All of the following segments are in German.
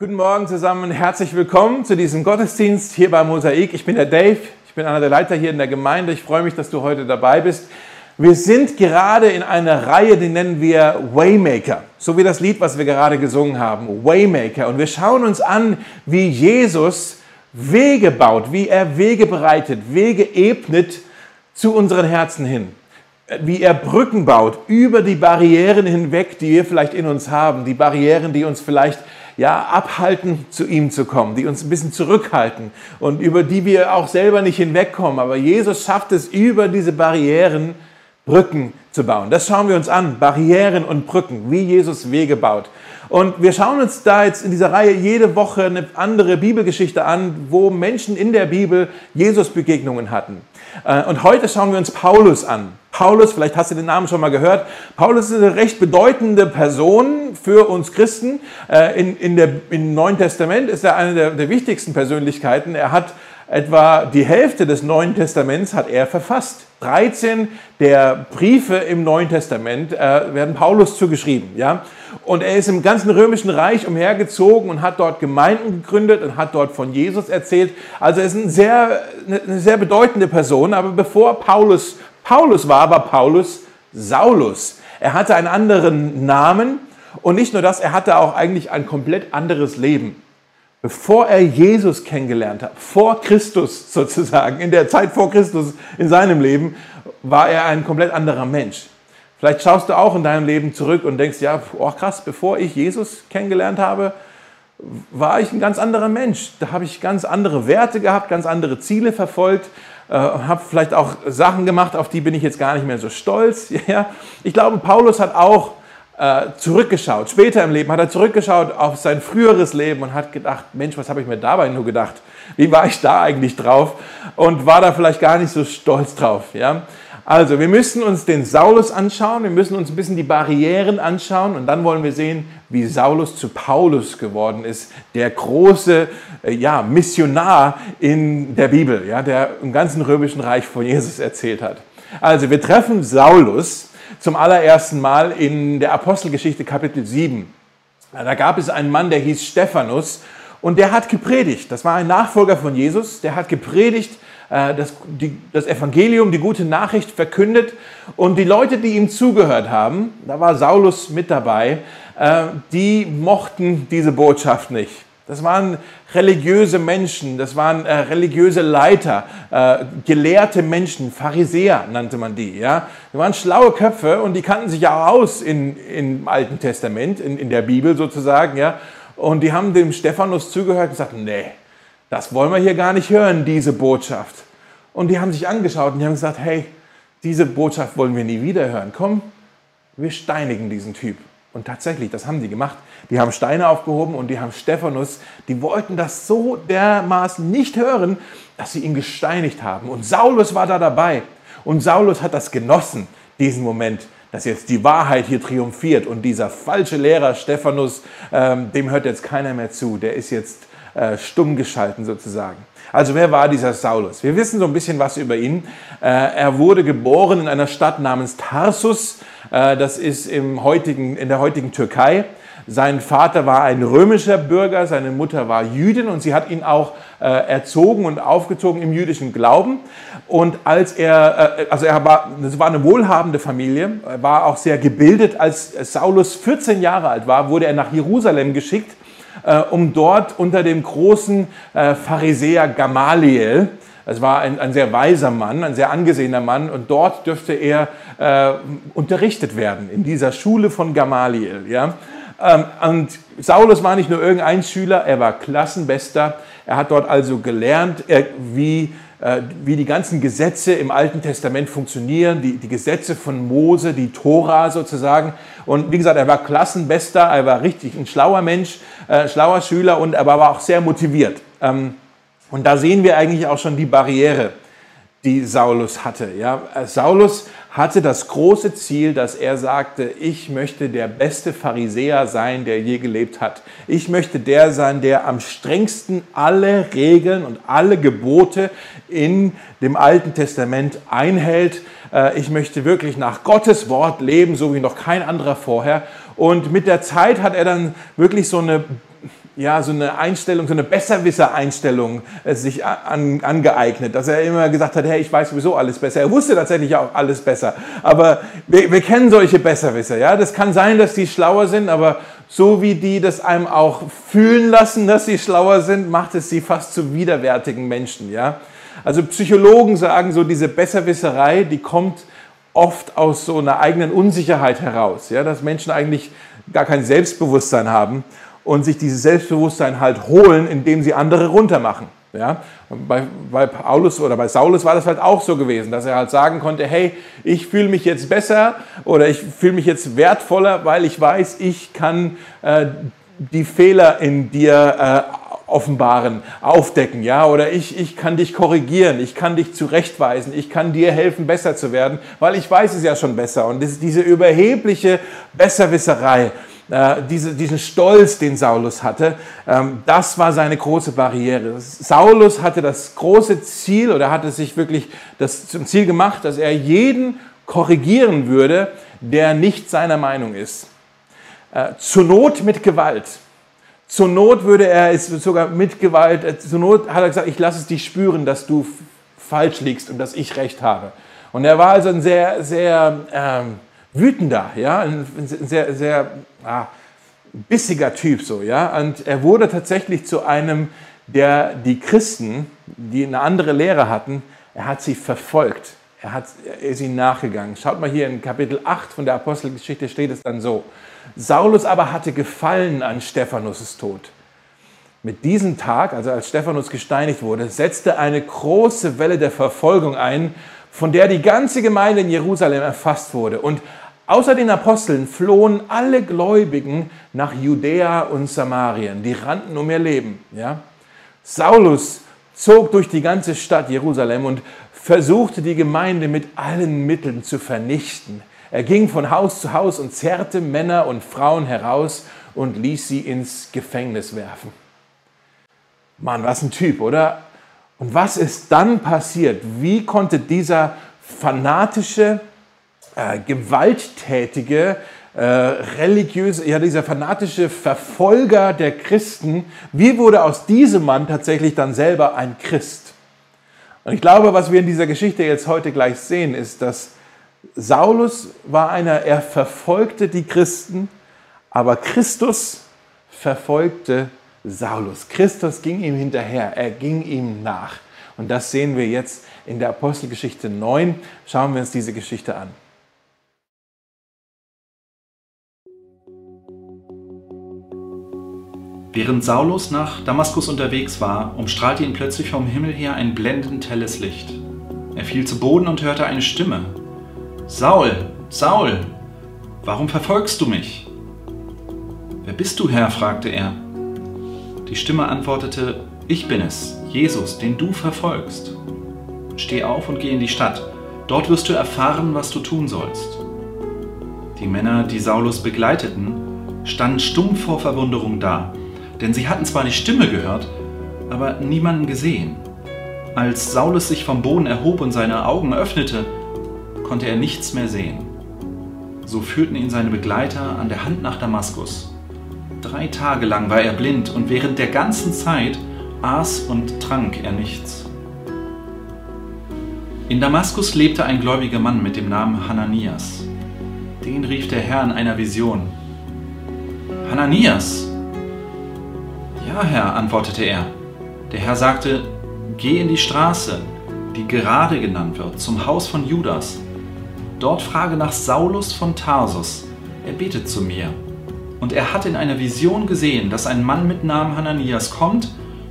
Guten Morgen zusammen, herzlich willkommen zu diesem Gottesdienst hier bei Mosaik. Ich bin der Dave, ich bin einer der Leiter hier in der Gemeinde. Ich freue mich, dass du heute dabei bist. Wir sind gerade in einer Reihe, die nennen wir Waymaker, so wie das Lied, was wir gerade gesungen haben, Waymaker. Und wir schauen uns an, wie Jesus Wege baut, wie er Wege bereitet, Wege ebnet zu unseren Herzen hin wie er Brücken baut über die Barrieren hinweg, die wir vielleicht in uns haben, die Barrieren, die uns vielleicht ja, abhalten, zu ihm zu kommen, die uns ein bisschen zurückhalten und über die wir auch selber nicht hinwegkommen. Aber Jesus schafft es, über diese Barrieren Brücken zu bauen. Das schauen wir uns an, Barrieren und Brücken, wie Jesus Wege baut. Und wir schauen uns da jetzt in dieser Reihe jede Woche eine andere Bibelgeschichte an, wo Menschen in der Bibel Jesus Begegnungen hatten. Äh, und heute schauen wir uns Paulus an. Paulus, vielleicht hast du den Namen schon mal gehört. Paulus ist eine recht bedeutende Person für uns Christen. Äh, in, in der, Im Neuen Testament ist er eine der, der wichtigsten Persönlichkeiten. Er hat etwa die Hälfte des Neuen Testaments hat er verfasst. 13 der Briefe im Neuen Testament äh, werden Paulus zugeschrieben. Ja? Und er ist im ganzen römischen Reich umhergezogen und hat dort Gemeinden gegründet und hat dort von Jesus erzählt. Also er ist ein sehr, eine sehr bedeutende Person. Aber bevor Paulus Paulus war, war Paulus Saulus. Er hatte einen anderen Namen und nicht nur das, er hatte auch eigentlich ein komplett anderes Leben. Bevor er Jesus kennengelernt hat, vor Christus sozusagen, in der Zeit vor Christus in seinem Leben, war er ein komplett anderer Mensch. Vielleicht schaust du auch in deinem Leben zurück und denkst, ja, oh krass, bevor ich Jesus kennengelernt habe, war ich ein ganz anderer Mensch. Da habe ich ganz andere Werte gehabt, ganz andere Ziele verfolgt, äh, habe vielleicht auch Sachen gemacht, auf die bin ich jetzt gar nicht mehr so stolz. Ja. Ich glaube, Paulus hat auch zurückgeschaut. Später im Leben hat er zurückgeschaut auf sein früheres Leben und hat gedacht, Mensch, was habe ich mir dabei nur gedacht? Wie war ich da eigentlich drauf? Und war da vielleicht gar nicht so stolz drauf. Ja? Also, wir müssen uns den Saulus anschauen, wir müssen uns ein bisschen die Barrieren anschauen und dann wollen wir sehen, wie Saulus zu Paulus geworden ist, der große äh, ja, Missionar in der Bibel, ja, der im ganzen römischen Reich von Jesus erzählt hat. Also, wir treffen Saulus zum allerersten Mal in der Apostelgeschichte Kapitel 7. Da gab es einen Mann, der hieß Stephanus und der hat gepredigt. Das war ein Nachfolger von Jesus, der hat gepredigt äh, das, die, das Evangelium, die gute Nachricht verkündet. Und die Leute, die ihm zugehört haben, da war Saulus mit dabei, äh, die mochten diese Botschaft nicht. Das waren religiöse Menschen, das waren äh, religiöse Leiter, äh, gelehrte Menschen, Pharisäer nannte man die. Ja? Die waren schlaue Köpfe und die kannten sich ja aus in, im Alten Testament, in, in der Bibel sozusagen. Ja? Und die haben dem Stephanus zugehört und gesagt, nee, das wollen wir hier gar nicht hören, diese Botschaft. Und die haben sich angeschaut und die haben gesagt, hey, diese Botschaft wollen wir nie wieder hören. Komm, wir steinigen diesen Typ. Und tatsächlich, das haben die gemacht. Die haben Steine aufgehoben und die haben Stephanus, die wollten das so dermaßen nicht hören, dass sie ihn gesteinigt haben. Und Saulus war da dabei. Und Saulus hat das genossen, diesen Moment, dass jetzt die Wahrheit hier triumphiert. Und dieser falsche Lehrer Stephanus, ähm, dem hört jetzt keiner mehr zu. Der ist jetzt äh, stumm geschalten sozusagen. Also wer war dieser Saulus? Wir wissen so ein bisschen was über ihn. Äh, er wurde geboren in einer Stadt namens Tarsus. Äh, das ist im heutigen, in der heutigen Türkei. Sein Vater war ein römischer Bürger, seine Mutter war Jüdin und sie hat ihn auch äh, erzogen und aufgezogen im jüdischen Glauben. Und als er, äh, also er war, das war eine wohlhabende Familie, er war auch sehr gebildet. Als Saulus 14 Jahre alt war, wurde er nach Jerusalem geschickt äh, um dort unter dem großen äh, Pharisäer Gamaliel, es war ein, ein, sehr weiser Mann, ein sehr angesehener Mann, und dort dürfte er äh, unterrichtet werden, in dieser Schule von Gamaliel. Ja? Ähm, und Saulus war nicht nur irgendein Schüler, er war Klassenbester. Er hat dort also gelernt, er, wie äh, wie die ganzen Gesetze im Alten Testament funktionieren, die, die Gesetze von Mose, die Tora sozusagen. Und wie gesagt, er war Klassenbester, er war richtig ein schlauer Mensch, äh, schlauer Schüler und er war auch sehr motiviert. Ähm, und da sehen wir eigentlich auch schon die Barriere, die Saulus hatte. Ja? Saulus hatte das große Ziel, dass er sagte, ich möchte der beste Pharisäer sein, der je gelebt hat. Ich möchte der sein, der am strengsten alle Regeln und alle Gebote in dem Alten Testament einhält. Äh, ich möchte wirklich nach Gottes Wort leben, so wie noch kein anderer vorher. Und mit der Zeit hat er dann wirklich so eine ja, so eine Einstellung, so eine Besserwisser-Einstellung äh, sich an, angeeignet, dass er immer gesagt hat, hey, ich weiß sowieso alles besser. Er wusste tatsächlich auch alles besser. Aber wir, wir kennen solche Besserwisser, ja. Das kann sein, dass die schlauer sind, aber so wie die das einem auch fühlen lassen, dass sie schlauer sind, macht es sie fast zu widerwärtigen Menschen, ja. Also Psychologen sagen so, diese Besserwisserei, die kommt oft aus so einer eigenen Unsicherheit heraus, ja, dass Menschen eigentlich gar kein Selbstbewusstsein haben und sich dieses Selbstbewusstsein halt holen, indem sie andere runtermachen. Ja, bei, bei Paulus oder bei Saulus war das halt auch so gewesen, dass er halt sagen konnte, hey, ich fühle mich jetzt besser oder ich fühle mich jetzt wertvoller, weil ich weiß, ich kann äh, die Fehler in dir äh, offenbaren, aufdecken, ja, oder ich, ich kann dich korrigieren, ich kann dich zurechtweisen, ich kann dir helfen, besser zu werden, weil ich weiß es ja schon besser. Und das, diese überhebliche Besserwisserei, äh, diese, diesen Stolz, den Saulus hatte, ähm, das war seine große Barriere. Saulus hatte das große Ziel oder hatte sich wirklich das zum Ziel gemacht, dass er jeden korrigieren würde, der nicht seiner Meinung ist. Äh, zur Not mit Gewalt. Zur Not würde er es sogar mit Gewalt, äh, zur Not hat er gesagt, ich lasse es dich spüren, dass du falsch liegst und dass ich recht habe. Und er war also ein sehr, sehr ähm, wütender, ja, ein sehr, sehr ah, bissiger Typ so, ja. Und er wurde tatsächlich zu einem, der die Christen, die eine andere Lehre hatten, er hat sie verfolgt. Er, hat, er ist ihnen nachgegangen. Schaut mal hier in Kapitel 8 von der Apostelgeschichte steht es dann so. Saulus aber hatte Gefallen an Stephanus' Tod. Mit diesem Tag, also als Stephanus gesteinigt wurde, setzte eine große Welle der Verfolgung ein, von der die ganze Gemeinde in Jerusalem erfasst wurde. Und außer den Aposteln flohen alle Gläubigen nach Judäa und Samarien. Die rannten um ihr Leben. Ja? Saulus zog durch die ganze Stadt Jerusalem und versuchte die Gemeinde mit allen Mitteln zu vernichten. Er ging von Haus zu Haus und zerrte Männer und Frauen heraus und ließ sie ins Gefängnis werfen. Mann, was ein Typ, oder? Und was ist dann passiert? Wie konnte dieser fanatische, äh, gewalttätige, äh, religiöse, ja, dieser fanatische Verfolger der Christen, wie wurde aus diesem Mann tatsächlich dann selber ein Christ? Und ich glaube, was wir in dieser Geschichte jetzt heute gleich sehen, ist, dass Saulus war einer, er verfolgte die Christen, aber Christus verfolgte Saulus. Christus ging ihm hinterher, er ging ihm nach. Und das sehen wir jetzt in der Apostelgeschichte 9. Schauen wir uns diese Geschichte an. Während Saulus nach Damaskus unterwegs war, umstrahlte ihn plötzlich vom Himmel her ein blendend helles Licht. Er fiel zu Boden und hörte eine Stimme, Saul, Saul, warum verfolgst du mich? Wer bist du, Herr? fragte er. Die Stimme antwortete, ich bin es, Jesus, den du verfolgst. Steh auf und geh in die Stadt. Dort wirst du erfahren, was du tun sollst. Die Männer, die Saulus begleiteten, standen stumm vor Verwunderung da, denn sie hatten zwar die Stimme gehört, aber niemanden gesehen. Als Saulus sich vom Boden erhob und seine Augen öffnete, konnte er nichts mehr sehen. So führten ihn seine Begleiter an der Hand nach Damaskus. Drei Tage lang war er blind und während der ganzen Zeit aß und trank er nichts. In Damaskus lebte ein gläubiger Mann mit dem Namen Hananias. Den rief der Herr in einer Vision. Hananias! Ja, Herr, antwortete er. Der Herr sagte, Geh in die Straße, die gerade genannt wird, zum Haus von Judas Dort frage nach Saulus von Tarsus. Er betet zu mir. Und er hat in einer Vision gesehen, dass ein Mann mit Namen Hananias kommt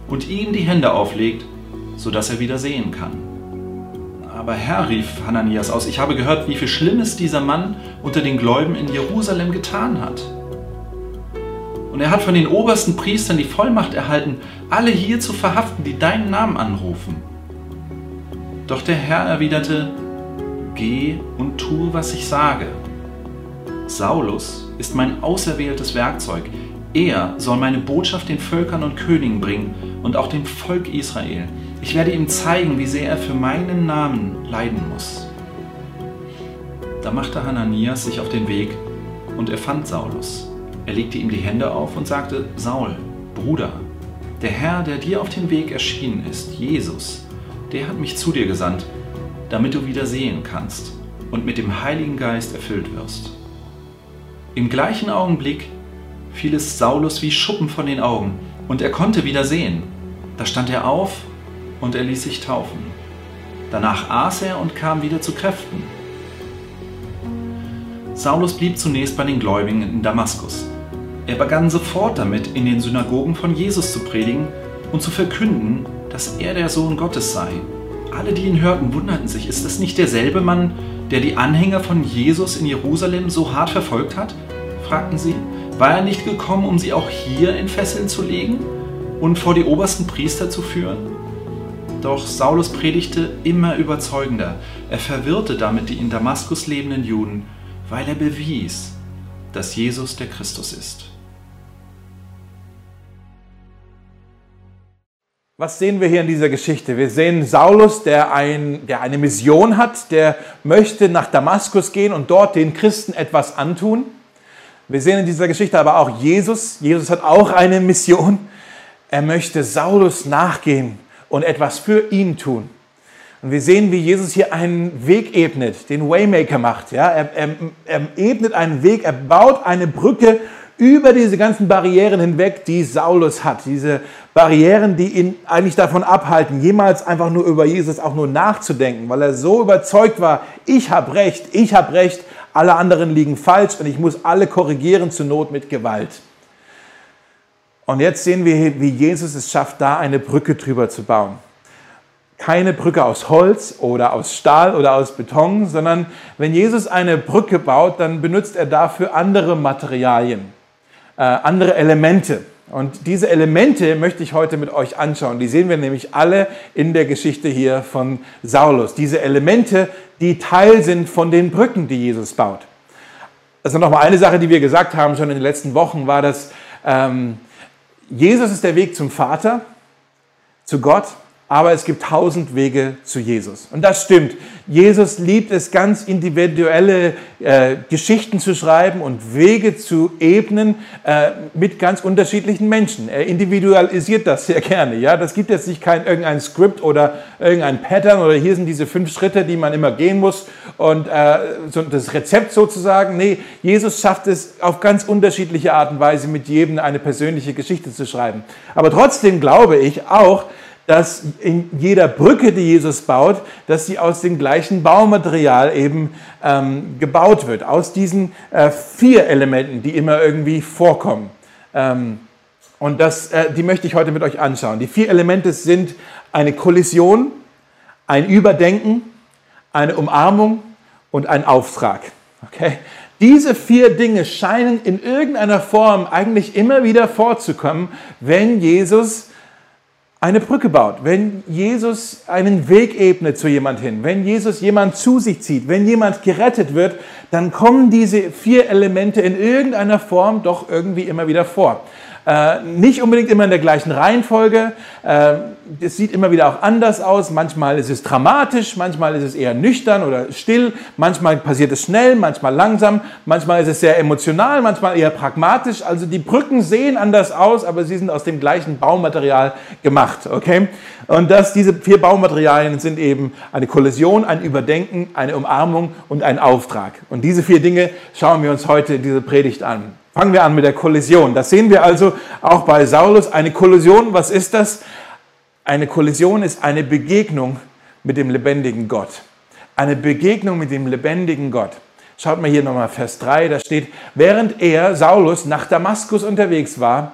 und ihm die Hände auflegt, sodass er wieder sehen kann. Aber Herr, rief Hananias aus, ich habe gehört, wie viel Schlimmes dieser Mann unter den Gläubigen in Jerusalem getan hat. Und er hat von den obersten Priestern die Vollmacht erhalten, alle hier zu verhaften, die deinen Namen anrufen. Doch der Herr erwiderte, Geh und tue, was ich sage. Saulus ist mein auserwähltes Werkzeug. Er soll meine Botschaft den Völkern und Königen bringen und auch dem Volk Israel. Ich werde ihm zeigen, wie sehr er für meinen Namen leiden muss. Da machte Hananias sich auf den Weg und er fand Saulus. Er legte ihm die Hände auf und sagte, Saul, Bruder, der Herr, der dir auf dem Weg erschienen ist, Jesus, der hat mich zu dir gesandt, damit du wieder sehen kannst und mit dem Heiligen Geist erfüllt wirst. Im gleichen Augenblick fiel es Saulus wie Schuppen von den Augen und er konnte wieder sehen. Da stand er auf und er ließ sich taufen. Danach aß er und kam wieder zu Kräften. Saulus blieb zunächst bei den Gläubigen in Damaskus. Er begann sofort damit, in den Synagogen von Jesus zu predigen und zu verkünden, dass er der Sohn Gottes sei. Alle, die ihn hörten, wunderten sich, ist das nicht derselbe Mann, der die Anhänger von Jesus in Jerusalem so hart verfolgt hat? fragten sie. War er nicht gekommen, um sie auch hier in Fesseln zu legen und vor die obersten Priester zu führen? Doch Saulus predigte immer überzeugender. Er verwirrte damit die in Damaskus lebenden Juden, weil er bewies, dass Jesus der Christus ist. Was sehen wir hier in dieser Geschichte? Wir sehen Saulus, der, ein, der eine Mission hat, der möchte nach Damaskus gehen und dort den Christen etwas antun. Wir sehen in dieser Geschichte aber auch Jesus. Jesus hat auch eine Mission. Er möchte Saulus nachgehen und etwas für ihn tun. Und wir sehen, wie Jesus hier einen Weg ebnet, den Waymaker macht. Ja? Er, er, er ebnet einen Weg, er baut eine Brücke über diese ganzen Barrieren hinweg, die Saulus hat. Diese Barrieren, die ihn eigentlich davon abhalten, jemals einfach nur über Jesus auch nur nachzudenken, weil er so überzeugt war, ich habe recht, ich habe recht, alle anderen liegen falsch und ich muss alle korrigieren zur Not mit Gewalt. Und jetzt sehen wir, wie Jesus es schafft, da eine Brücke drüber zu bauen. Keine Brücke aus Holz oder aus Stahl oder aus Beton, sondern wenn Jesus eine Brücke baut, dann benutzt er dafür andere Materialien, äh, andere Elemente. Und diese Elemente möchte ich heute mit euch anschauen. Die sehen wir nämlich alle in der Geschichte hier von Saulus. Diese Elemente, die Teil sind von den Brücken, die Jesus baut. Also nochmal eine Sache, die wir gesagt haben schon in den letzten Wochen, war, dass ähm, Jesus ist der Weg zum Vater, zu Gott, aber es gibt tausend Wege zu Jesus. Und das stimmt. Jesus liebt es, ganz individuelle äh, Geschichten zu schreiben und Wege zu ebnen äh, mit ganz unterschiedlichen Menschen. Er individualisiert das sehr gerne. Ja, das gibt jetzt nicht kein irgendein Skript oder irgendein Pattern oder hier sind diese fünf Schritte, die man immer gehen muss und äh, so das Rezept sozusagen. Nee, Jesus schafft es auf ganz unterschiedliche Art und Weise mit jedem eine persönliche Geschichte zu schreiben. Aber trotzdem glaube ich auch, dass in jeder Brücke, die Jesus baut, dass sie aus dem gleichen Baumaterial eben ähm, gebaut wird, aus diesen äh, vier Elementen, die immer irgendwie vorkommen. Ähm, und das, äh, die möchte ich heute mit euch anschauen. Die vier Elemente sind eine Kollision, ein Überdenken, eine Umarmung und ein Auftrag. Okay? Diese vier Dinge scheinen in irgendeiner Form eigentlich immer wieder vorzukommen, wenn Jesus eine Brücke baut, wenn Jesus einen Weg ebnet zu jemand hin, wenn Jesus jemand zu sich zieht, wenn jemand gerettet wird, dann kommen diese vier Elemente in irgendeiner Form doch irgendwie immer wieder vor. Äh, nicht unbedingt immer in der gleichen Reihenfolge. Äh, es sieht immer wieder auch anders aus. Manchmal ist es dramatisch, manchmal ist es eher nüchtern oder still, manchmal passiert es schnell, manchmal langsam, manchmal ist es sehr emotional, manchmal eher pragmatisch. Also die Brücken sehen anders aus, aber sie sind aus dem gleichen Baumaterial gemacht. Okay? Und das, diese vier Baumaterialien sind eben eine Kollision, ein Überdenken, eine Umarmung und ein Auftrag. Und diese vier Dinge schauen wir uns heute in dieser Predigt an. Fangen wir an mit der Kollision. Das sehen wir also auch bei Saulus. Eine Kollision, was ist das? Eine Kollision ist eine Begegnung mit dem lebendigen Gott. Eine Begegnung mit dem lebendigen Gott. Schaut mal hier nochmal Vers 3, da steht, während er, Saulus, nach Damaskus unterwegs war,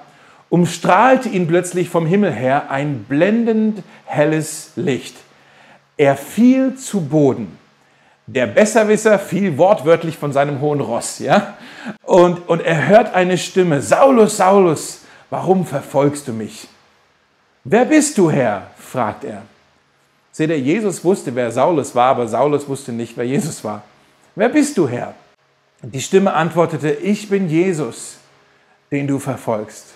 umstrahlte ihn plötzlich vom Himmel her ein blendend helles Licht. Er fiel zu Boden der Besserwisser fiel wortwörtlich von seinem hohen Ross, ja? Und, und er hört eine Stimme, Saulus, Saulus, warum verfolgst du mich? Wer bist du, Herr? fragt er. Seht ihr, Jesus wusste, wer Saulus war, aber Saulus wusste nicht, wer Jesus war. Wer bist du, Herr? Die Stimme antwortete, ich bin Jesus, den du verfolgst.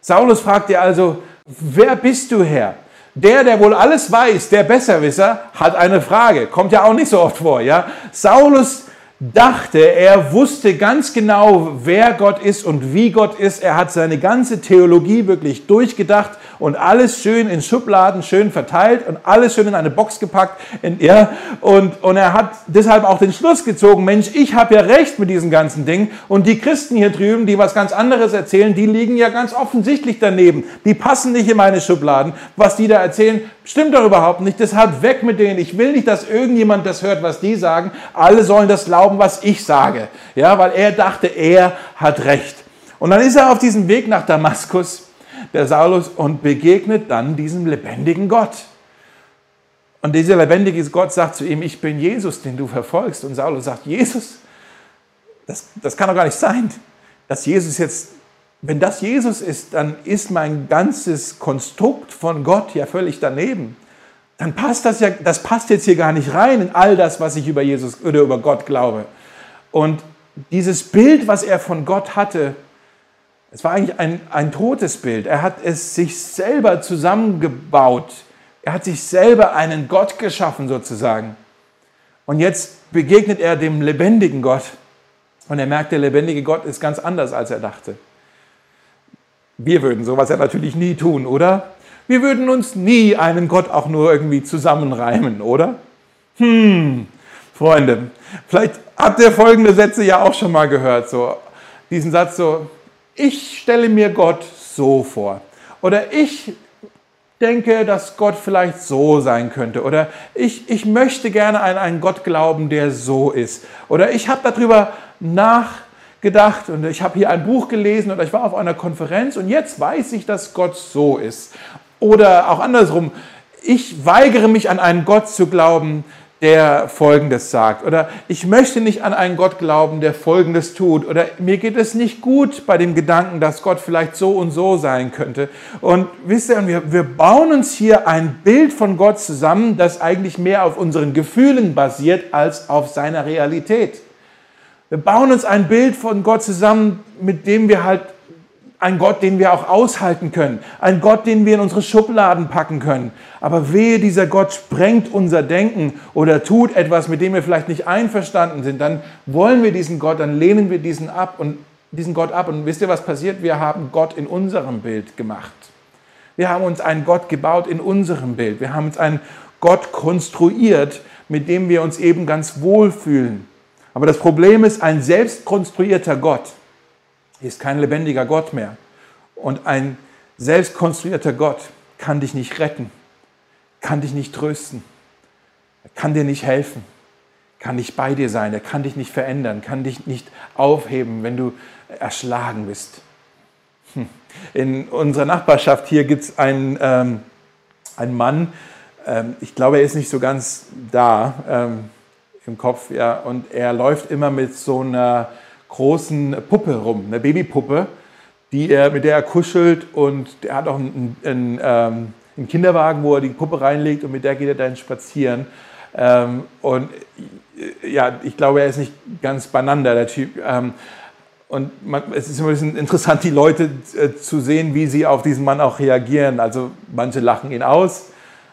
Saulus fragte also, wer bist du, Herr? Der, der wohl alles weiß, der Besserwisser, hat eine Frage. Kommt ja auch nicht so oft vor. Ja? Saulus dachte, er wusste ganz genau, wer Gott ist und wie Gott ist. Er hat seine ganze Theologie wirklich durchgedacht und alles schön in Schubladen schön verteilt und alles schön in eine Box gepackt. Ja, und, und er hat deshalb auch den Schluss gezogen, Mensch, ich habe ja recht mit diesen ganzen Dingen. Und die Christen hier drüben, die was ganz anderes erzählen, die liegen ja ganz offensichtlich daneben. Die passen nicht in meine Schubladen. Was die da erzählen, stimmt doch überhaupt nicht. Deshalb weg mit denen. Ich will nicht, dass irgendjemand das hört, was die sagen. Alle sollen das glauben, was ich sage. Ja, weil er dachte, er hat recht. Und dann ist er auf diesem Weg nach Damaskus der Saulus und begegnet dann diesem lebendigen Gott. Und dieser lebendige Gott sagt zu ihm, ich bin Jesus, den du verfolgst. Und Saulus sagt, Jesus, das, das kann doch gar nicht sein, dass Jesus jetzt, wenn das Jesus ist, dann ist mein ganzes Konstrukt von Gott ja völlig daneben. Dann passt das ja, das passt jetzt hier gar nicht rein in all das, was ich über Jesus oder über Gott glaube. Und dieses Bild, was er von Gott hatte, es war eigentlich ein, ein totes Bild. Er hat es sich selber zusammengebaut. Er hat sich selber einen Gott geschaffen sozusagen. Und jetzt begegnet er dem lebendigen Gott. Und er merkt, der lebendige Gott ist ganz anders, als er dachte. Wir würden sowas ja natürlich nie tun, oder? Wir würden uns nie einen Gott auch nur irgendwie zusammenreimen, oder? Hm, Freunde, vielleicht habt ihr folgende Sätze ja auch schon mal gehört. So, diesen Satz so, ich stelle mir Gott so vor. Oder ich denke, dass Gott vielleicht so sein könnte. Oder ich, ich möchte gerne an einen Gott glauben, der so ist. Oder ich habe darüber nachgedacht und ich habe hier ein Buch gelesen oder ich war auf einer Konferenz und jetzt weiß ich, dass Gott so ist. Oder auch andersrum, ich weigere mich an einen Gott zu glauben, der Folgendes sagt. Oder ich möchte nicht an einen Gott glauben, der Folgendes tut. Oder mir geht es nicht gut bei dem Gedanken, dass Gott vielleicht so und so sein könnte. Und wisst ihr, wir, wir bauen uns hier ein Bild von Gott zusammen, das eigentlich mehr auf unseren Gefühlen basiert als auf seiner Realität. Wir bauen uns ein Bild von Gott zusammen, mit dem wir halt ein Gott, den wir auch aushalten können. Ein Gott, den wir in unsere Schubladen packen können. Aber wehe, dieser Gott sprengt unser Denken oder tut etwas, mit dem wir vielleicht nicht einverstanden sind. Dann wollen wir diesen Gott, dann lehnen wir diesen ab und diesen Gott ab. Und wisst ihr, was passiert? Wir haben Gott in unserem Bild gemacht. Wir haben uns einen Gott gebaut in unserem Bild. Wir haben uns einen Gott konstruiert, mit dem wir uns eben ganz wohl fühlen. Aber das Problem ist, ein selbst konstruierter Gott ist kein lebendiger Gott mehr. Und ein selbstkonstruierter Gott kann dich nicht retten, kann dich nicht trösten, kann dir nicht helfen, kann nicht bei dir sein, er kann dich nicht verändern, kann dich nicht aufheben, wenn du erschlagen bist. Hm. In unserer Nachbarschaft hier gibt es einen, ähm, einen Mann, ähm, ich glaube, er ist nicht so ganz da ähm, im Kopf, ja, und er läuft immer mit so einer großen Puppe rum, eine Babypuppe, die er, mit der er kuschelt und er hat auch einen, einen, ähm, einen, Kinderwagen, wo er die Puppe reinlegt und mit der geht er dann spazieren. Ähm, und äh, ja, ich glaube, er ist nicht ganz beieinander, der Typ. Ähm, und man, es ist immer ein bisschen interessant, die Leute äh, zu sehen, wie sie auf diesen Mann auch reagieren. Also manche lachen ihn aus,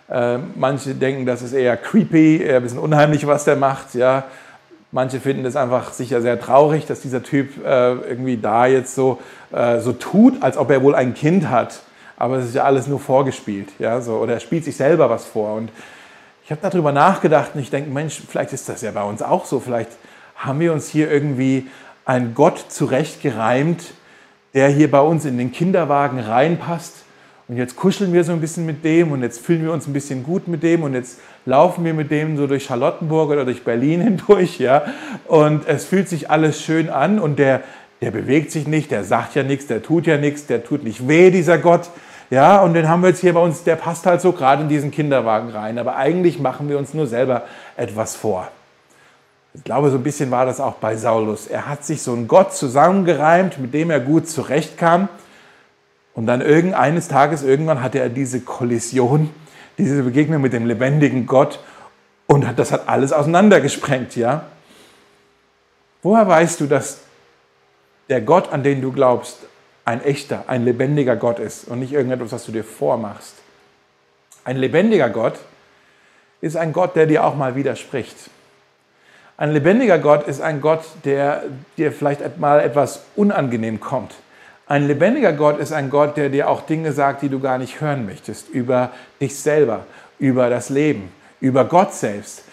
äh, manche denken, das ist eher creepy, eher ein bisschen unheimlich, was der macht. Ja. Manche finden es einfach sicher sehr traurig, dass dieser Typ äh, irgendwie da jetzt so, äh, so tut, als ob er wohl ein Kind hat. Aber es ist ja alles nur vorgespielt. Ja? So, oder er spielt sich selber was vor. Und ich habe darüber nachgedacht und ich denke, Mensch, vielleicht ist das ja bei uns auch so. Vielleicht haben wir uns hier irgendwie einen Gott zurechtgereimt, der hier bei uns in den Kinderwagen reinpasst und jetzt kuscheln wir so ein bisschen mit dem und jetzt fühlen wir uns ein bisschen gut mit dem und jetzt laufen wir mit dem so durch Charlottenburg oder durch Berlin hindurch, ja. Und es fühlt sich alles schön an und der, der bewegt sich nicht, der sagt ja nichts, der tut ja nichts, der tut nicht weh, dieser Gott. Ja, und den haben wir jetzt hier bei uns, der passt halt so gerade in diesen Kinderwagen rein. Aber eigentlich machen wir uns nur selber etwas vor. Ich glaube, so ein bisschen war das auch bei Saulus. Er hat sich so einen Gott zusammengereimt, mit dem er gut zurechtkam. Und dann irgendeines Tages, irgendwann hatte er diese Kollision, diese Begegnung mit dem lebendigen Gott und das hat alles auseinandergesprengt, ja. Woher weißt du, dass der Gott, an den du glaubst, ein echter, ein lebendiger Gott ist und nicht irgendetwas, was du dir vormachst? Ein lebendiger Gott ist ein Gott, der dir auch mal widerspricht. Ein lebendiger Gott ist ein Gott, der dir vielleicht mal etwas unangenehm kommt. Ein lebendiger Gott ist ein Gott, der dir auch Dinge sagt, die du gar nicht hören möchtest, über dich selber, über das Leben, über Gott selbst.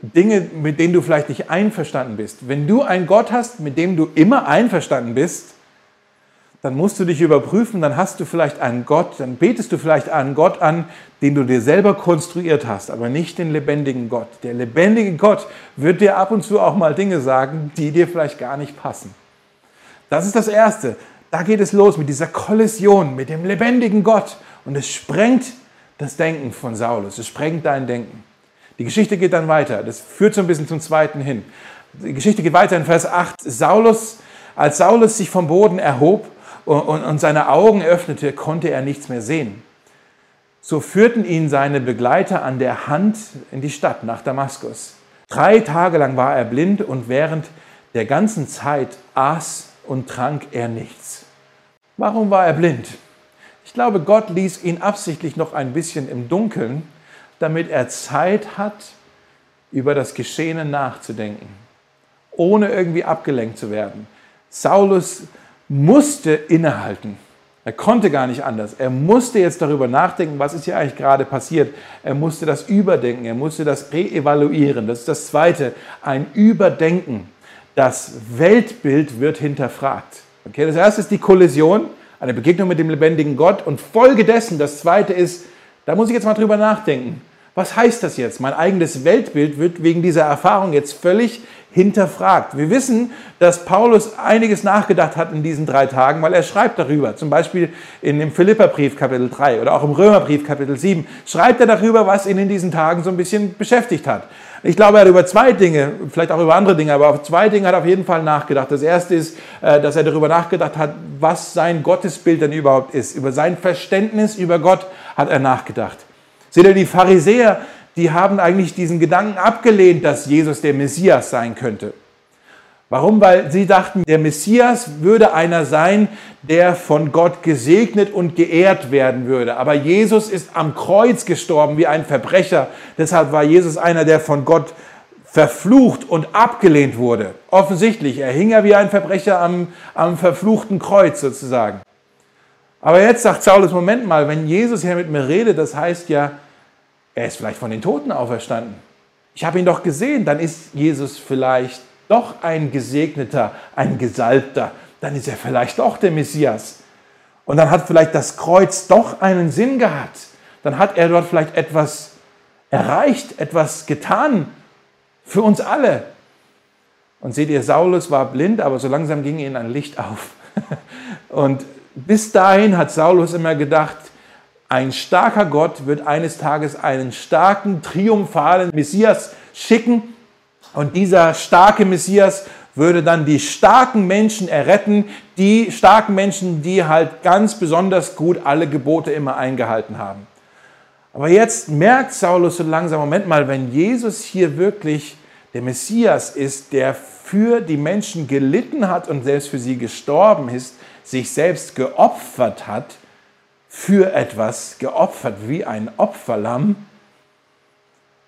Dinge, mit denen du vielleicht nicht einverstanden bist. Wenn du einen Gott hast, mit dem du immer einverstanden bist, dann musst du dich überprüfen, dann hast du vielleicht einen Gott, dann betest du vielleicht einen Gott an, den du dir selber konstruiert hast, aber nicht den lebendigen Gott. Der lebendige Gott wird dir ab und zu auch mal Dinge sagen, die dir vielleicht gar nicht passen. Das ist das Erste. Da geht es los mit dieser Kollision mit dem lebendigen Gott und es sprengt das Denken von Saulus, es sprengt dein Denken. Die Geschichte geht dann weiter. Das führt so ein bisschen zum zweiten hin. Die Geschichte geht weiter in Vers 8. Saulus, als Saulus sich vom Boden erhob und, und, seine Augen öffnete, konnte er nichts mehr sehen. So führten ihn seine Begleiter an der Hand in die Stadt nach Damaskus. Drei Tage lang war er blind und während der ganzen Zeit aß und trank er nichts. Warum war er blind? Ich glaube, Gott ließ ihn absichtlich noch ein bisschen im Dunkeln, damit er Zeit hat, über das Geschehene nachzudenken, ohne irgendwie abgelenkt zu werden. Saulus musste innehalten. Er konnte gar nicht anders. Er musste jetzt darüber nachdenken, was ist hier eigentlich gerade passiert. Er musste das überdenken, er musste das reevaluieren. Das ist das Zweite, ein Überdenken. Das Weltbild wird hinterfragt. Okay, das erste ist die Kollision, eine Begegnung mit dem lebendigen Gott und Folge dessen, das Zweite ist, da muss ich jetzt mal drüber nachdenken. Was heißt das jetzt? Mein eigenes Weltbild wird wegen dieser Erfahrung jetzt völlig hinterfragt. Wir wissen, dass Paulus einiges nachgedacht hat in diesen drei Tagen, weil er schreibt darüber. Zum Beispiel in dem Philipperbrief Kapitel 3 oder auch im Römerbrief Kapitel 7 schreibt er darüber, was ihn in diesen Tagen so ein bisschen beschäftigt hat. Ich glaube, er hat über zwei Dinge, vielleicht auch über andere Dinge, aber auf zwei Dinge hat er auf jeden Fall nachgedacht. Das erste ist, äh, dass er darüber nachgedacht hat, was sein Gottesbild denn überhaupt ist. Über sein Verständnis über Gott hat er nachgedacht. Seht ihr, die Pharisäer, die haben eigentlich diesen Gedanken abgelehnt, dass Jesus der Messias sein könnte. Warum? Weil sie dachten, der Messias würde einer sein, der von Gott gesegnet und geehrt werden würde. Aber Jesus ist am Kreuz gestorben wie ein Verbrecher. Deshalb war Jesus einer, der von Gott verflucht und abgelehnt wurde. Offensichtlich, er hing ja wie ein Verbrecher am, am verfluchten Kreuz sozusagen. Aber jetzt sagt Saulus, Moment mal, wenn Jesus hier mit mir redet, das heißt ja, er ist vielleicht von den Toten auferstanden. Ich habe ihn doch gesehen, dann ist Jesus vielleicht doch ein Gesegneter, ein Gesalbter. Dann ist er vielleicht doch der Messias. Und dann hat vielleicht das Kreuz doch einen Sinn gehabt. Dann hat er dort vielleicht etwas erreicht, etwas getan für uns alle. Und seht ihr, Saulus war blind, aber so langsam ging ihm ein Licht auf. Und bis dahin hat Saulus immer gedacht, ein starker Gott wird eines Tages einen starken, triumphalen Messias schicken und dieser starke Messias würde dann die starken Menschen erretten, die starken Menschen, die halt ganz besonders gut alle Gebote immer eingehalten haben. Aber jetzt merkt Saulus so langsam, Moment mal, wenn Jesus hier wirklich der Messias ist, der für die Menschen gelitten hat und selbst für sie gestorben ist, sich selbst geopfert hat, für etwas geopfert wie ein Opferlamm,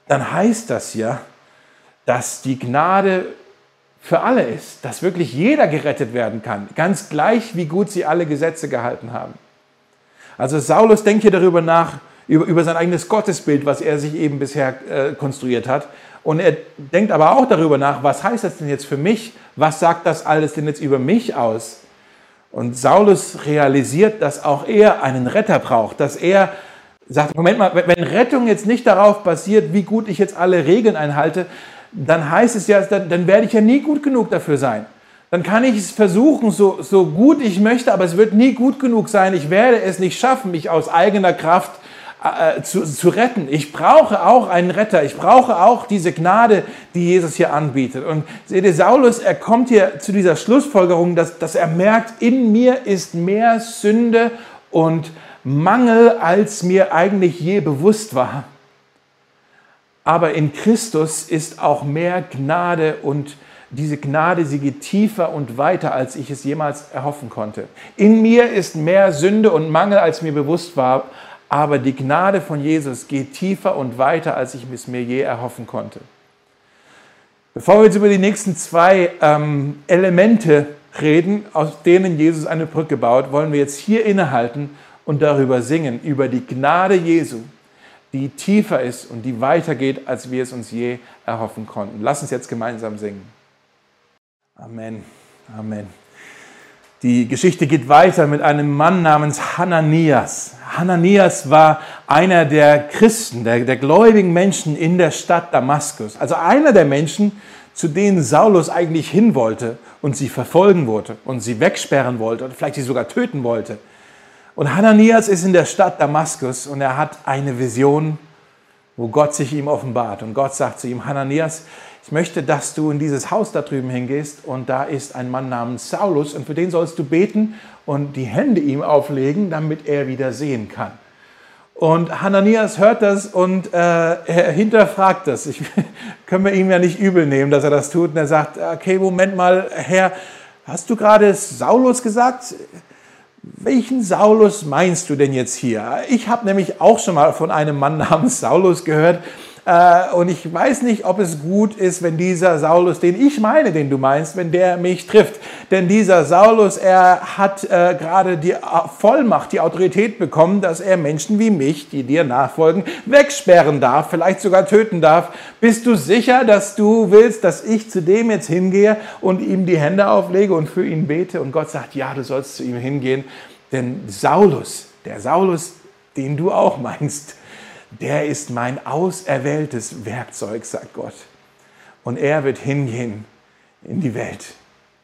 dann heißt das ja, dass die Gnade für alle ist, dass wirklich jeder gerettet werden kann, ganz gleich, wie gut sie alle Gesetze gehalten haben. Also Saulus denkt hier darüber nach, über, über sein eigenes Gottesbild, was er sich eben bisher äh, konstruiert hat. Und er denkt aber auch darüber nach, was heißt das denn jetzt für mich? Was sagt das alles denn jetzt über mich aus? Und Saulus realisiert, dass auch er einen Retter braucht, dass er sagt, Moment mal, wenn Rettung jetzt nicht darauf basiert, wie gut ich jetzt alle Regeln einhalte, dann heißt es ja, dann, dann werde ich ja nie gut genug dafür sein. Dann kann ich es versuchen, so, so gut ich möchte, aber es wird nie gut genug sein. Ich werde es nicht schaffen, mich aus eigener Kraft äh, zu, zu retten. Ich brauche auch einen Retter. Ich brauche auch diese Gnade, die Jesus hier anbietet. Und seht ihr, Saulus, er kommt hier zu dieser Schlussfolgerung, dass, dass er merkt, in mir ist mehr Sünde und Mangel, als mir eigentlich je bewusst war. Aber in Christus ist auch mehr Gnade und diese Gnade, sie geht tiefer und weiter, als ich es jemals erhoffen konnte. In mir ist mehr Sünde und Mangel, als mir bewusst war, aber die Gnade von Jesus geht tiefer und weiter, als ich es mir je erhoffen konnte. Bevor wir jetzt über die nächsten zwei ähm, Elemente reden, aus denen Jesus eine Brücke baut, wollen wir jetzt hier innehalten und darüber singen, über die Gnade Jesu, die tiefer ist und die weitergeht, als wir es uns je erhoffen konnten. Lass uns jetzt gemeinsam singen. Amen. Amen. Die Geschichte geht weiter mit einem Mann namens Hananias. Hananias war einer der Christen, der, der gläubigen Menschen in der Stadt Damaskus. Also einer der Menschen, zu denen Saulus eigentlich hin wollte und sie verfolgen wollte und sie wegsperren wollte und vielleicht sie sogar töten wollte. Und Hananias ist in der Stadt Damaskus und er hat eine Vision, wo Gott sich ihm offenbart. Und Gott sagt zu ihm, Hananias, ich möchte, dass du in dieses Haus da drüben hingehst und da ist ein Mann namens Saulus und für den sollst du beten und die Hände ihm auflegen, damit er wieder sehen kann. Und Hananias hört das und äh, er hinterfragt das. Ich, können wir ihm ja nicht übel nehmen, dass er das tut. Und er sagt, okay, Moment mal, Herr, hast du gerade Saulus gesagt? Welchen Saulus meinst du denn jetzt hier? Ich habe nämlich auch schon mal von einem Mann namens Saulus gehört, äh, und ich weiß nicht, ob es gut ist, wenn dieser Saulus, den ich meine, den du meinst, wenn der mich trifft. Denn dieser Saulus, er hat äh, gerade die Vollmacht, die Autorität bekommen, dass er Menschen wie mich, die dir nachfolgen, wegsperren darf, vielleicht sogar töten darf. Bist du sicher, dass du willst, dass ich zu dem jetzt hingehe und ihm die Hände auflege und für ihn bete? Und Gott sagt, ja, du sollst zu ihm hingehen. Denn Saulus, der Saulus, den du auch meinst, der ist mein auserwähltes Werkzeug, sagt Gott. Und er wird hingehen in die Welt,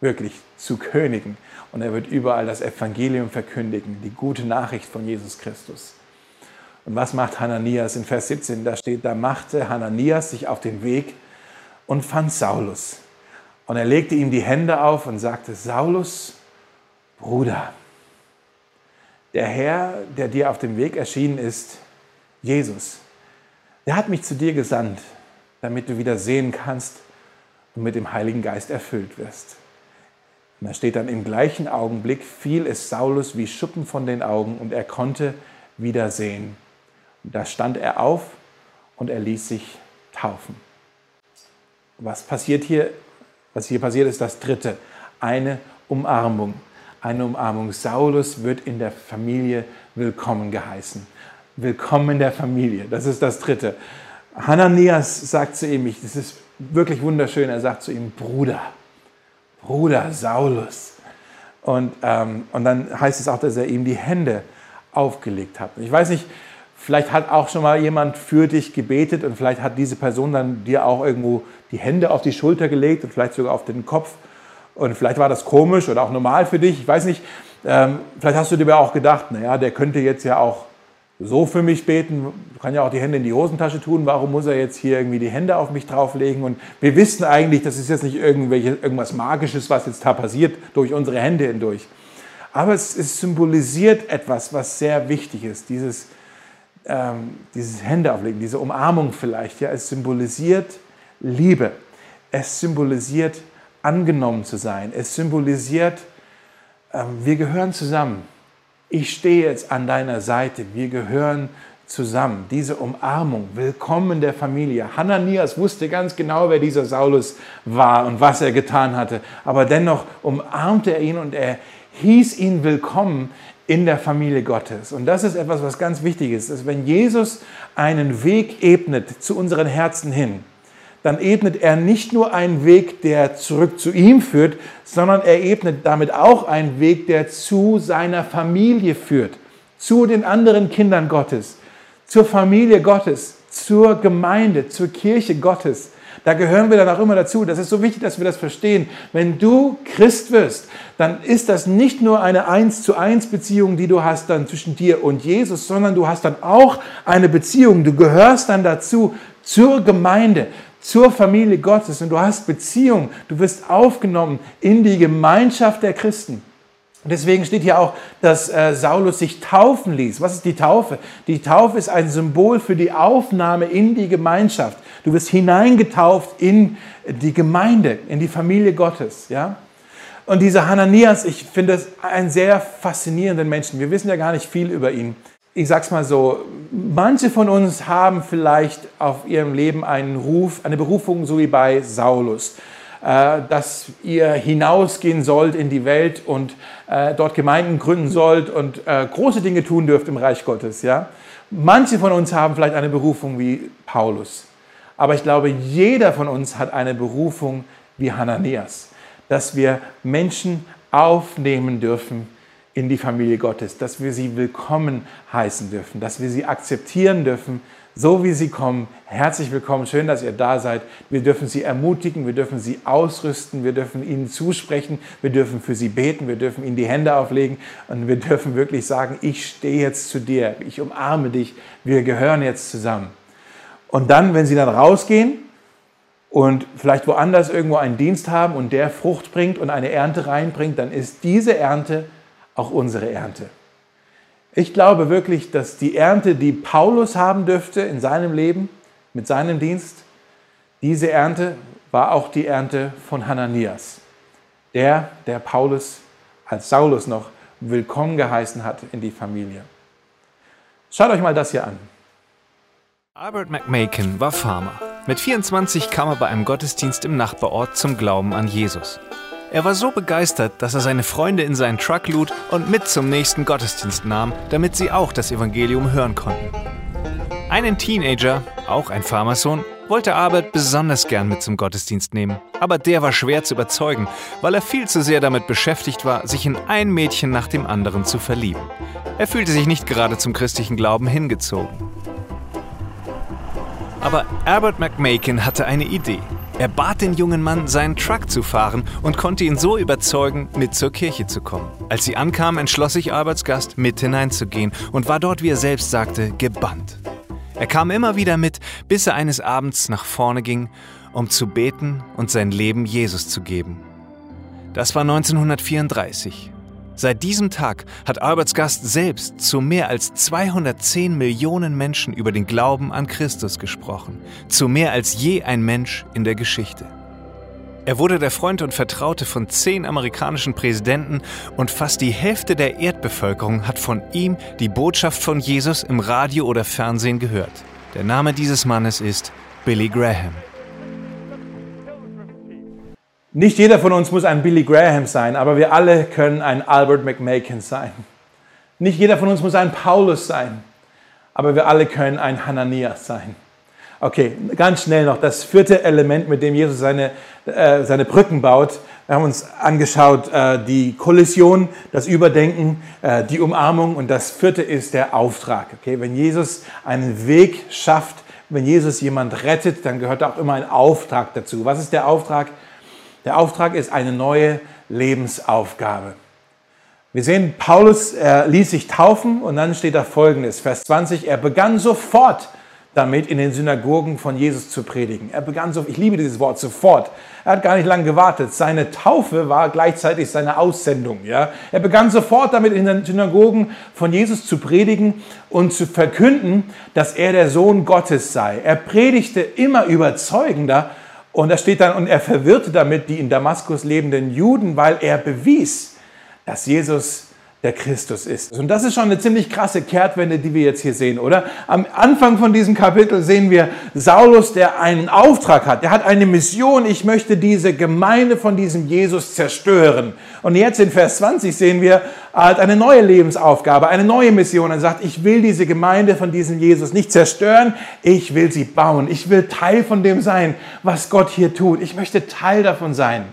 wirklich zu Königen. Und er wird überall das Evangelium verkündigen, die gute Nachricht von Jesus Christus. Und was macht Hananias in Vers 17? Da steht, da machte Hananias sich auf den Weg und fand Saulus. Und er legte ihm die Hände auf und sagte, Saulus, Bruder, der Herr, der dir auf dem Weg erschienen ist, Jesus, der hat mich zu dir gesandt, damit du wieder sehen kannst und mit dem Heiligen Geist erfüllt wirst. Und da steht dann im gleichen Augenblick, fiel es Saulus wie Schuppen von den Augen und er konnte wieder sehen. Und da stand er auf und er ließ sich taufen. Was passiert hier? Was hier passiert, ist das dritte. Eine Umarmung. Eine Umarmung. Saulus wird in der Familie willkommen geheißen. Willkommen in der Familie. Das ist das Dritte. Hananias sagt zu ihm, das ist wirklich wunderschön, er sagt zu ihm, Bruder, Bruder Saulus. Und, ähm, und dann heißt es auch, dass er ihm die Hände aufgelegt hat. Ich weiß nicht, vielleicht hat auch schon mal jemand für dich gebetet und vielleicht hat diese Person dann dir auch irgendwo die Hände auf die Schulter gelegt und vielleicht sogar auf den Kopf. Und vielleicht war das komisch oder auch normal für dich. Ich weiß nicht. Ähm, vielleicht hast du dir auch gedacht, naja, der könnte jetzt ja auch so für mich beten, kann ja auch die Hände in die Hosentasche tun, warum muss er jetzt hier irgendwie die Hände auf mich drauflegen? Und wir wissen eigentlich, das ist jetzt nicht irgendwelche, irgendwas Magisches, was jetzt da passiert, durch unsere Hände hindurch. Aber es, es symbolisiert etwas, was sehr wichtig ist, dieses, ähm, dieses Hände auflegen, diese Umarmung vielleicht. Ja, es symbolisiert Liebe, es symbolisiert angenommen zu sein, es symbolisiert, ähm, wir gehören zusammen ich stehe jetzt an deiner Seite, wir gehören zusammen. Diese Umarmung, willkommen der Familie. Hananias wusste ganz genau, wer dieser Saulus war und was er getan hatte, aber dennoch umarmte er ihn und er hieß ihn willkommen in der Familie Gottes. Und das ist etwas, was ganz wichtig ist, dass wenn Jesus einen Weg ebnet zu unseren Herzen hin, dann ebnet er nicht nur einen Weg, der zurück zu ihm führt, sondern er ebnet damit auch einen Weg, der zu seiner Familie führt, zu den anderen Kindern Gottes, zur Familie Gottes, zur Gemeinde, zur Kirche Gottes. Da gehören wir dann auch immer dazu. Das ist so wichtig, dass wir das verstehen. Wenn du Christ wirst, dann ist das nicht nur eine eins zu eins Beziehung, die du hast dann zwischen dir und Jesus, sondern du hast dann auch eine Beziehung. Du gehörst dann dazu zur Gemeinde, zur Familie Gottes und du hast Beziehung, du wirst aufgenommen in die Gemeinschaft der Christen. Deswegen steht hier auch, dass äh, Saulus sich taufen ließ. Was ist die Taufe? Die Taufe ist ein Symbol für die Aufnahme in die Gemeinschaft. Du wirst hineingetauft in die Gemeinde, in die Familie Gottes. Ja? Und dieser Hananias, ich finde es einen sehr faszinierenden Menschen. Wir wissen ja gar nicht viel über ihn. Ich sag's mal so, manche von uns haben vielleicht auf ihrem Leben einen Ruf, eine Berufung, so wie bei Saulus, äh, dass ihr hinausgehen sollt in die Welt und äh, dort Gemeinden gründen sollt und äh, große Dinge tun dürft im Reich Gottes. Ja? Manche von uns haben vielleicht eine Berufung wie Paulus, aber ich glaube, jeder von uns hat eine Berufung wie Hananias, dass wir Menschen aufnehmen dürfen, in die Familie Gottes, dass wir sie willkommen heißen dürfen, dass wir sie akzeptieren dürfen, so wie sie kommen. Herzlich willkommen, schön, dass ihr da seid. Wir dürfen sie ermutigen, wir dürfen sie ausrüsten, wir dürfen ihnen zusprechen, wir dürfen für sie beten, wir dürfen ihnen die Hände auflegen und wir dürfen wirklich sagen, ich stehe jetzt zu dir, ich umarme dich, wir gehören jetzt zusammen. Und dann, wenn sie dann rausgehen und vielleicht woanders irgendwo einen Dienst haben und der Frucht bringt und eine Ernte reinbringt, dann ist diese Ernte auch unsere Ernte. Ich glaube wirklich, dass die Ernte, die Paulus haben dürfte in seinem Leben, mit seinem Dienst, diese Ernte war auch die Ernte von Hananias, der, der Paulus als Saulus noch willkommen geheißen hat in die Familie. Schaut euch mal das hier an. Albert McMakin war Farmer. Mit 24 kam er bei einem Gottesdienst im Nachbarort zum Glauben an Jesus. Er war so begeistert, dass er seine Freunde in seinen Truck lud und mit zum nächsten Gottesdienst nahm, damit sie auch das Evangelium hören konnten. Einen Teenager, auch ein Pharmasohn, wollte Albert besonders gern mit zum Gottesdienst nehmen. Aber der war schwer zu überzeugen, weil er viel zu sehr damit beschäftigt war, sich in ein Mädchen nach dem anderen zu verlieben. Er fühlte sich nicht gerade zum christlichen Glauben hingezogen. Aber Albert McMakin hatte eine Idee. Er bat den jungen Mann, seinen Truck zu fahren und konnte ihn so überzeugen, mit zur Kirche zu kommen. Als sie ankamen, entschloss sich Alberts Gast, mit hineinzugehen und war dort, wie er selbst sagte, gebannt. Er kam immer wieder mit, bis er eines Abends nach vorne ging, um zu beten und sein Leben Jesus zu geben. Das war 1934. Seit diesem Tag hat Alberts Gast selbst zu mehr als 210 Millionen Menschen über den Glauben an Christus gesprochen, zu mehr als je ein Mensch in der Geschichte. Er wurde der Freund und Vertraute von zehn amerikanischen Präsidenten und fast die Hälfte der Erdbevölkerung hat von ihm die Botschaft von Jesus im Radio oder Fernsehen gehört. Der Name dieses Mannes ist Billy Graham. Nicht jeder von uns muss ein Billy Graham sein, aber wir alle können ein Albert McMakin sein. Nicht jeder von uns muss ein Paulus sein, aber wir alle können ein Hananias sein. Okay, ganz schnell noch das vierte Element, mit dem Jesus seine, äh, seine Brücken baut. Wir haben uns angeschaut äh, die Kollision, das Überdenken, äh, die Umarmung und das vierte ist der Auftrag. Okay, wenn Jesus einen Weg schafft, wenn Jesus jemand rettet, dann gehört auch immer ein Auftrag dazu. Was ist der Auftrag? Der Auftrag ist eine neue Lebensaufgabe. Wir sehen, Paulus ließ sich taufen und dann steht da folgendes, Vers 20, er begann sofort damit in den Synagogen von Jesus zu predigen. Er begann so, ich liebe dieses Wort sofort. Er hat gar nicht lange gewartet. Seine Taufe war gleichzeitig seine Aussendung. Ja? Er begann sofort damit in den Synagogen von Jesus zu predigen und zu verkünden, dass er der Sohn Gottes sei. Er predigte immer überzeugender und da steht dann, und er verwirrte damit die in Damaskus lebenden Juden, weil er bewies, dass Jesus der Christus ist. Und das ist schon eine ziemlich krasse Kehrtwende, die wir jetzt hier sehen, oder? Am Anfang von diesem Kapitel sehen wir Saulus, der einen Auftrag hat. Der hat eine Mission. Ich möchte diese Gemeinde von diesem Jesus zerstören. Und jetzt in Vers 20 sehen wir, er hat eine neue Lebensaufgabe, eine neue Mission. Er sagt, ich will diese Gemeinde von diesem Jesus nicht zerstören. Ich will sie bauen. Ich will Teil von dem sein, was Gott hier tut. Ich möchte Teil davon sein.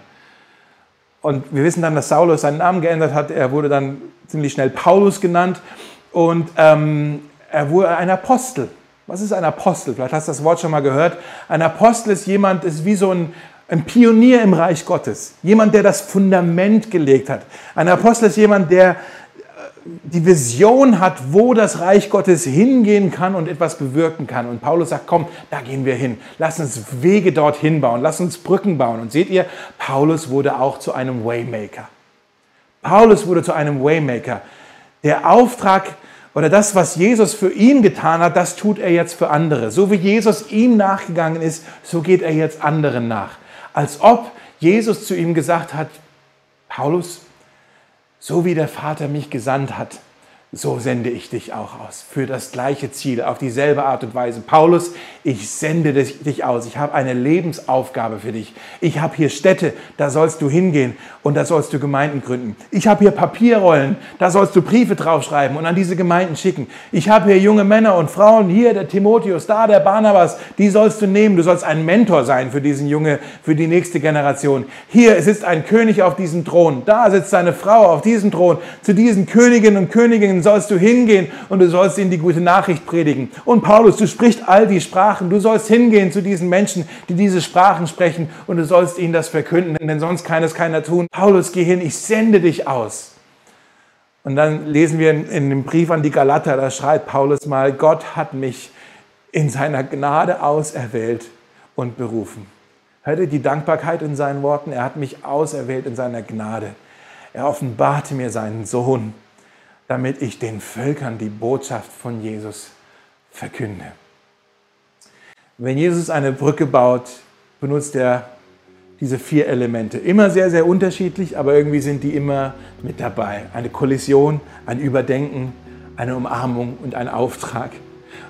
Und wir wissen dann, dass Saulus seinen Namen geändert hat. Er wurde dann ziemlich schnell Paulus genannt und ähm, er wurde ein Apostel. Was ist ein Apostel? Vielleicht hast du das Wort schon mal gehört. Ein Apostel ist jemand, ist wie so ein, ein Pionier im Reich Gottes. Jemand, der das Fundament gelegt hat. Ein Apostel ist jemand, der die Vision hat, wo das Reich Gottes hingehen kann und etwas bewirken kann. Und Paulus sagt, komm, da gehen wir hin. Lass uns Wege dorthin bauen. Lass uns Brücken bauen. Und seht ihr, Paulus wurde auch zu einem Waymaker. Paulus wurde zu einem Waymaker. Der Auftrag oder das, was Jesus für ihn getan hat, das tut er jetzt für andere. So wie Jesus ihm nachgegangen ist, so geht er jetzt anderen nach. Als ob Jesus zu ihm gesagt hat, Paulus, so wie der Vater mich gesandt hat, so sende ich dich auch aus. Für das gleiche Ziel, auf dieselbe Art und Weise. Paulus, ich sende dich aus. Ich habe eine Lebensaufgabe für dich. Ich habe hier Städte, da sollst du hingehen und da sollst du Gemeinden gründen. Ich habe hier Papierrollen, da sollst du Briefe draufschreiben und an diese Gemeinden schicken. Ich habe hier junge Männer und Frauen, hier der Timotheus, da der Barnabas, die sollst du nehmen. Du sollst ein Mentor sein für diesen Junge, für die nächste Generation. Hier sitzt ein König auf diesem Thron, da sitzt seine Frau auf diesem Thron. Zu diesen Königinnen und Königinnen sollst du hingehen und du sollst ihnen die gute Nachricht predigen. Und Paulus, du sprichst all die Sprachen. Du sollst hingehen zu diesen Menschen, die diese Sprachen sprechen und du sollst ihnen das verkünden, denn sonst kann es keiner tun. Paulus, geh hin, ich sende dich aus. Und dann lesen wir in, in dem Brief an die Galater, da schreibt Paulus mal, Gott hat mich in seiner Gnade auserwählt und berufen. Hört ihr die Dankbarkeit in seinen Worten? Er hat mich auserwählt in seiner Gnade. Er offenbarte mir seinen Sohn damit ich den Völkern die Botschaft von Jesus verkünde. Wenn Jesus eine Brücke baut, benutzt er diese vier Elemente. Immer sehr, sehr unterschiedlich, aber irgendwie sind die immer mit dabei. Eine Kollision, ein Überdenken, eine Umarmung und ein Auftrag.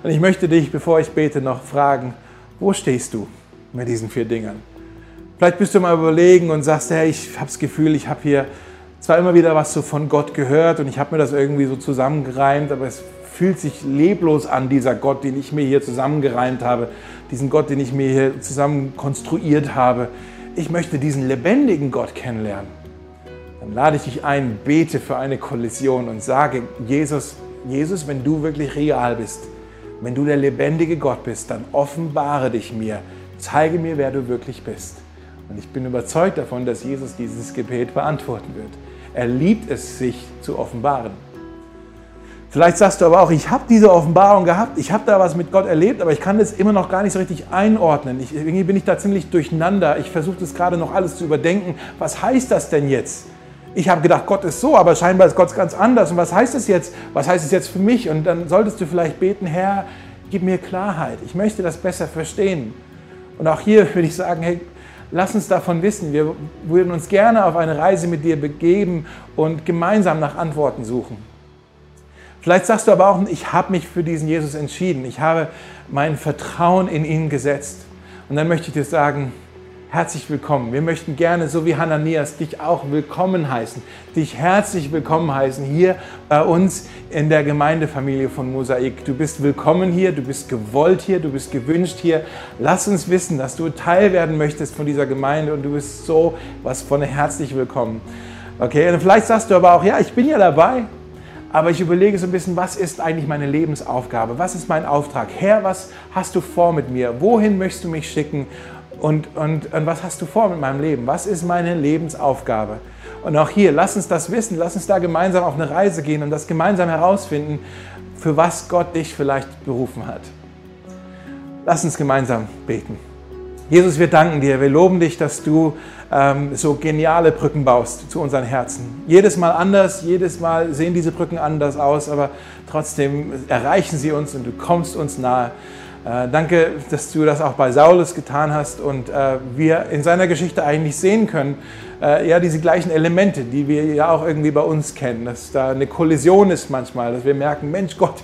Und ich möchte dich, bevor ich bete, noch fragen, wo stehst du mit diesen vier Dingern? Vielleicht bist du mal überlegen und sagst, hey, ich habe das Gefühl, ich habe hier zwar immer wieder was so von Gott gehört und ich habe mir das irgendwie so zusammengereimt, aber es fühlt sich leblos an, dieser Gott, den ich mir hier zusammengereimt habe, diesen Gott, den ich mir hier zusammen konstruiert habe. Ich möchte diesen lebendigen Gott kennenlernen. Dann lade ich dich ein, bete für eine Kollision und sage, Jesus, Jesus, wenn du wirklich real bist, wenn du der lebendige Gott bist, dann offenbare dich mir, zeige mir, wer du wirklich bist. Und ich bin überzeugt davon, dass Jesus dieses Gebet beantworten wird. Er liebt es, sich zu offenbaren. Vielleicht sagst du aber auch, ich habe diese Offenbarung gehabt, ich habe da was mit Gott erlebt, aber ich kann das immer noch gar nicht so richtig einordnen. Ich, irgendwie bin ich da ziemlich durcheinander. Ich versuche das gerade noch alles zu überdenken. Was heißt das denn jetzt? Ich habe gedacht, Gott ist so, aber scheinbar ist Gott ganz anders. Und was heißt es jetzt? Was heißt es jetzt für mich? Und dann solltest du vielleicht beten, Herr, gib mir Klarheit. Ich möchte das besser verstehen. Und auch hier würde ich sagen, hey, Lass uns davon wissen. Wir würden uns gerne auf eine Reise mit dir begeben und gemeinsam nach Antworten suchen. Vielleicht sagst du aber auch, ich habe mich für diesen Jesus entschieden. Ich habe mein Vertrauen in ihn gesetzt. Und dann möchte ich dir sagen, herzlich willkommen. Wir möchten gerne, so wie Hananias, dich auch willkommen heißen, dich herzlich willkommen heißen hier bei uns in der Gemeindefamilie von Mosaik. Du bist willkommen hier, du bist gewollt hier, du bist gewünscht hier. Lass uns wissen, dass du Teil werden möchtest von dieser Gemeinde und du bist so was von herzlich willkommen. Okay, und vielleicht sagst du aber auch, ja, ich bin ja dabei, aber ich überlege so ein bisschen, was ist eigentlich meine Lebensaufgabe? Was ist mein Auftrag? Herr, was hast du vor mit mir? Wohin möchtest du mich schicken? Und, und, und was hast du vor mit meinem Leben? Was ist meine Lebensaufgabe? Und auch hier, lass uns das wissen, lass uns da gemeinsam auf eine Reise gehen und das gemeinsam herausfinden, für was Gott dich vielleicht berufen hat. Lass uns gemeinsam beten. Jesus, wir danken dir, wir loben dich, dass du ähm, so geniale Brücken baust zu unseren Herzen. Jedes Mal anders, jedes Mal sehen diese Brücken anders aus, aber trotzdem erreichen sie uns und du kommst uns nahe. Äh, danke, dass du das auch bei Saulus getan hast und äh, wir in seiner Geschichte eigentlich sehen können, äh, ja, diese gleichen Elemente, die wir ja auch irgendwie bei uns kennen, dass da eine Kollision ist manchmal, dass wir merken, Mensch, Gott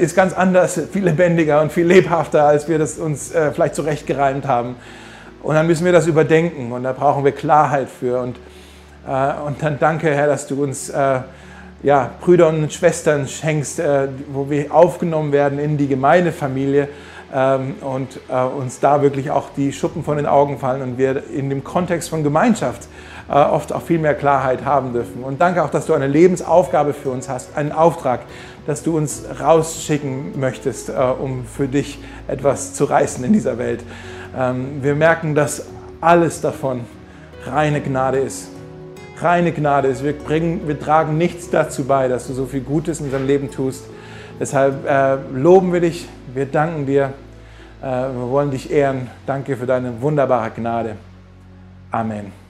ist ganz anders, viel lebendiger und viel lebhafter, als wir das uns vielleicht zurechtgereimt haben. Und dann müssen wir das überdenken und da brauchen wir Klarheit für. Und, und dann danke, Herr, dass du uns ja, Brüder und Schwestern schenkst, äh, wo wir aufgenommen werden in die Gemeindefamilie ähm, und äh, uns da wirklich auch die Schuppen von den Augen fallen und wir in dem Kontext von Gemeinschaft äh, oft auch viel mehr Klarheit haben dürfen. Und danke auch, dass du eine Lebensaufgabe für uns hast, einen Auftrag, dass du uns rausschicken möchtest, äh, um für dich etwas zu reißen in dieser Welt. Ähm, wir merken, dass alles davon reine Gnade ist reine Gnade ist. Wir, bringen, wir tragen nichts dazu bei, dass du so viel Gutes in unserem Leben tust. Deshalb äh, loben wir dich, wir danken dir, äh, wir wollen dich ehren. Danke für deine wunderbare Gnade. Amen.